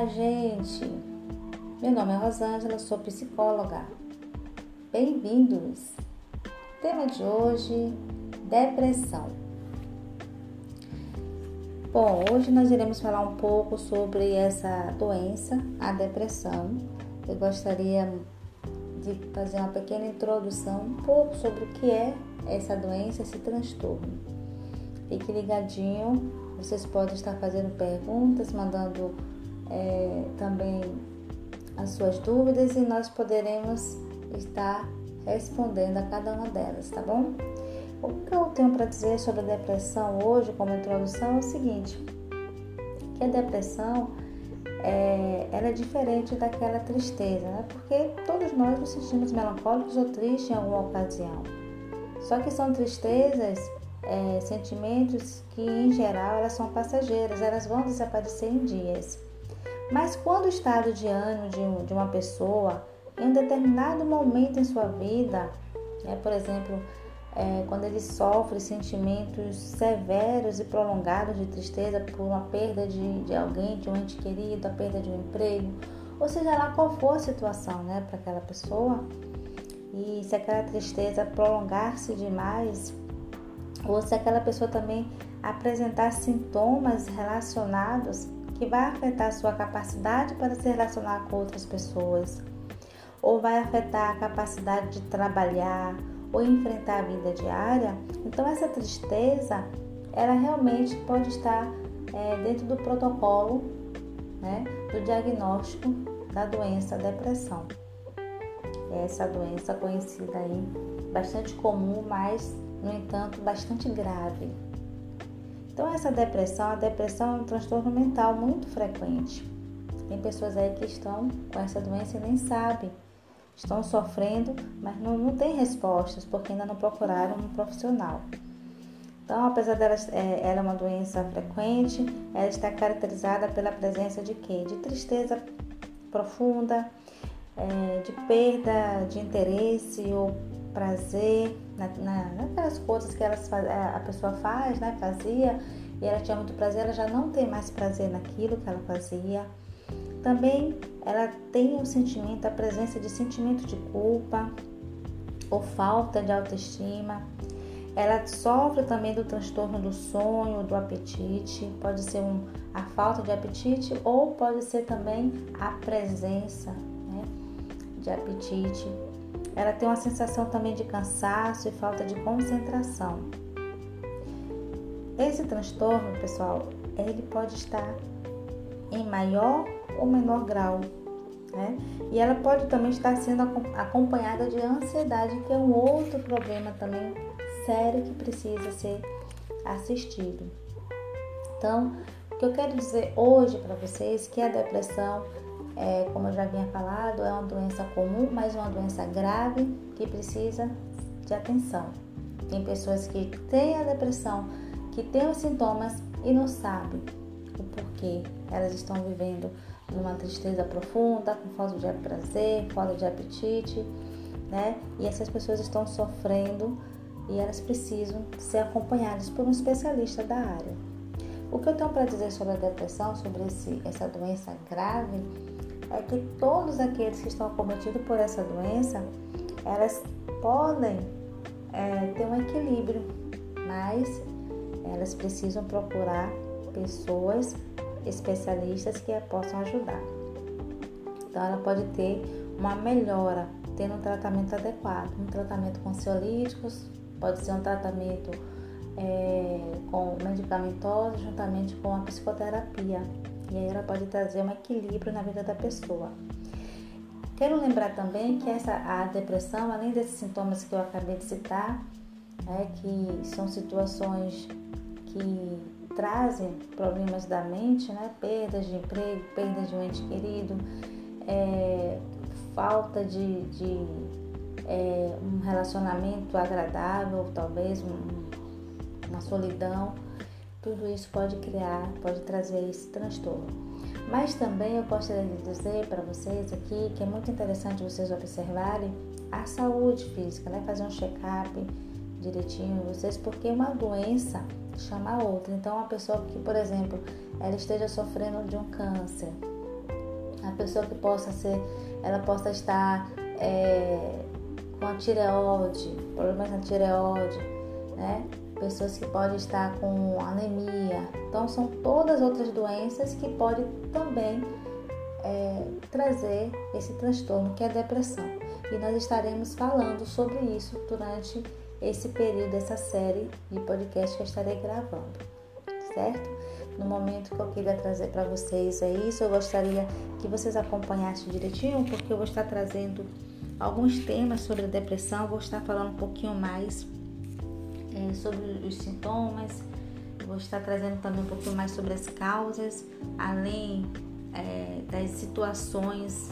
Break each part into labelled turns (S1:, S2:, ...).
S1: Olá, gente! Meu nome é Rosângela, sou psicóloga. Bem-vindos! Tema de hoje: depressão. Bom, hoje nós iremos falar um pouco sobre essa doença, a depressão. Eu gostaria de fazer uma pequena introdução um pouco sobre o que é essa doença, esse transtorno. Fique ligadinho, vocês podem estar fazendo perguntas, mandando é, também as suas dúvidas e nós poderemos estar respondendo a cada uma delas, tá bom? O que eu tenho para dizer sobre a depressão hoje, como introdução, é o seguinte: que a depressão é, ela é diferente daquela tristeza, né? Porque todos nós nos sentimos melancólicos ou tristes em alguma ocasião. Só que são tristezas, é, sentimentos que em geral elas são passageiras, elas vão desaparecer em dias. Mas quando o estado de ânimo de, de uma pessoa, em um determinado momento em sua vida, né, por exemplo, é, quando ele sofre sentimentos severos e prolongados de tristeza por uma perda de, de alguém, de um ente querido, a perda de um emprego, ou seja lá qual for a situação né, para aquela pessoa, e se aquela tristeza prolongar-se demais, ou se aquela pessoa também apresentar sintomas relacionados que vai afetar sua capacidade para se relacionar com outras pessoas, ou vai afetar a capacidade de trabalhar ou enfrentar a vida diária, então essa tristeza, ela realmente pode estar é, dentro do protocolo né, do diagnóstico da doença depressão. Essa doença conhecida aí, bastante comum, mas, no entanto, bastante grave. Então, essa depressão, a depressão é um transtorno mental muito frequente. Tem pessoas aí que estão com essa doença e nem sabem. Estão sofrendo, mas não, não tem respostas porque ainda não procuraram um profissional. Então, apesar dela é, ela é uma doença frequente, ela está caracterizada pela presença de quê? De tristeza profunda, é, de perda de interesse ou prazer na, na, naquelas coisas que elas, a pessoa faz, né? Fazia e ela tinha muito prazer, ela já não tem mais prazer naquilo que ela fazia. Também ela tem um sentimento, a presença de sentimento de culpa ou falta de autoestima. Ela sofre também do transtorno do sonho, do apetite. Pode ser um, a falta de apetite ou pode ser também a presença né, de apetite ela tem uma sensação também de cansaço e falta de concentração. Esse transtorno, pessoal, ele pode estar em maior ou menor grau, né? E ela pode também estar sendo acompanhada de ansiedade, que é um outro problema também sério que precisa ser assistido. Então, o que eu quero dizer hoje para vocês é que a depressão é, como eu já havia falado, é uma doença comum, mas uma doença grave que precisa de atenção. Tem pessoas que têm a depressão, que têm os sintomas e não sabem o porquê. Elas estão vivendo numa tristeza profunda, com falta de prazer, falta de apetite, né? E essas pessoas estão sofrendo e elas precisam ser acompanhadas por um especialista da área. O que eu tenho para dizer sobre a depressão, sobre esse, essa doença grave, é que todos aqueles que estão acometidos por essa doença, elas podem é, ter um equilíbrio, mas elas precisam procurar pessoas especialistas que a possam ajudar. Então, ela pode ter uma melhora tendo um tratamento adequado, um tratamento com ansiolíticos, pode ser um tratamento é, com medicamentoso juntamente com a psicoterapia. E aí ela pode trazer um equilíbrio na vida da pessoa. Quero lembrar também que essa, a depressão, além desses sintomas que eu acabei de citar, é, que são situações que trazem problemas da mente, né? perdas de emprego, perdas de um ente querido, é, falta de, de é, um relacionamento agradável, talvez um, uma solidão tudo isso pode criar, pode trazer esse transtorno. Mas também eu gostaria de dizer para vocês aqui que é muito interessante vocês observarem a saúde física, né? Fazer um check-up direitinho vocês, porque uma doença chama a outra. Então, uma pessoa que, por exemplo, ela esteja sofrendo de um câncer, A pessoa que possa ser, ela possa estar é, com a tireoide, problemas na tireoide, né? Pessoas que podem estar com anemia. Então são todas outras doenças que podem também é, trazer esse transtorno que é a depressão. E nós estaremos falando sobre isso durante esse período, essa série de podcast que eu estarei gravando, certo? No momento que eu queria trazer para vocês é isso, eu gostaria que vocês acompanhassem direitinho, porque eu vou estar trazendo alguns temas sobre a depressão, vou estar falando um pouquinho mais é, sobre os sintomas, vou estar trazendo também um pouquinho mais sobre as causas, além é, das situações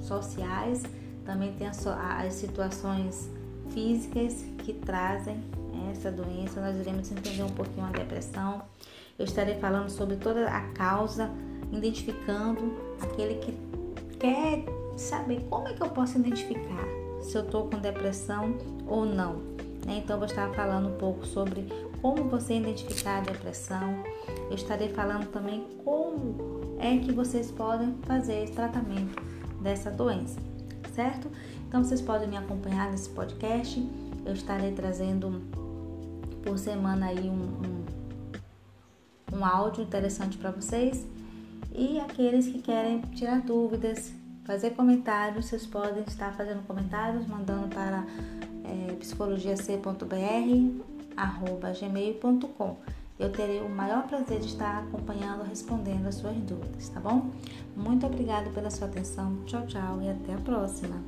S1: sociais, também tem as, as situações físicas que trazem essa doença. Nós iremos entender um pouquinho a depressão. Eu estarei falando sobre toda a causa, identificando aquele que quer saber como é que eu posso identificar se eu estou com depressão ou não. Né? Então, eu vou estar falando um pouco sobre como você identificar a depressão. Eu estarei falando também como é que vocês podem fazer esse tratamento dessa doença, certo? Então, vocês podem me acompanhar nesse podcast. Eu estarei trazendo por semana aí um, um, um áudio interessante para vocês. E aqueles que querem tirar dúvidas, fazer comentários, vocês podem estar fazendo comentários, mandando para é, psicologiac.br@gmail.com. Eu terei o maior prazer de estar acompanhando, respondendo as suas dúvidas, tá bom? Muito obrigado pela sua atenção. Tchau, tchau e até a próxima.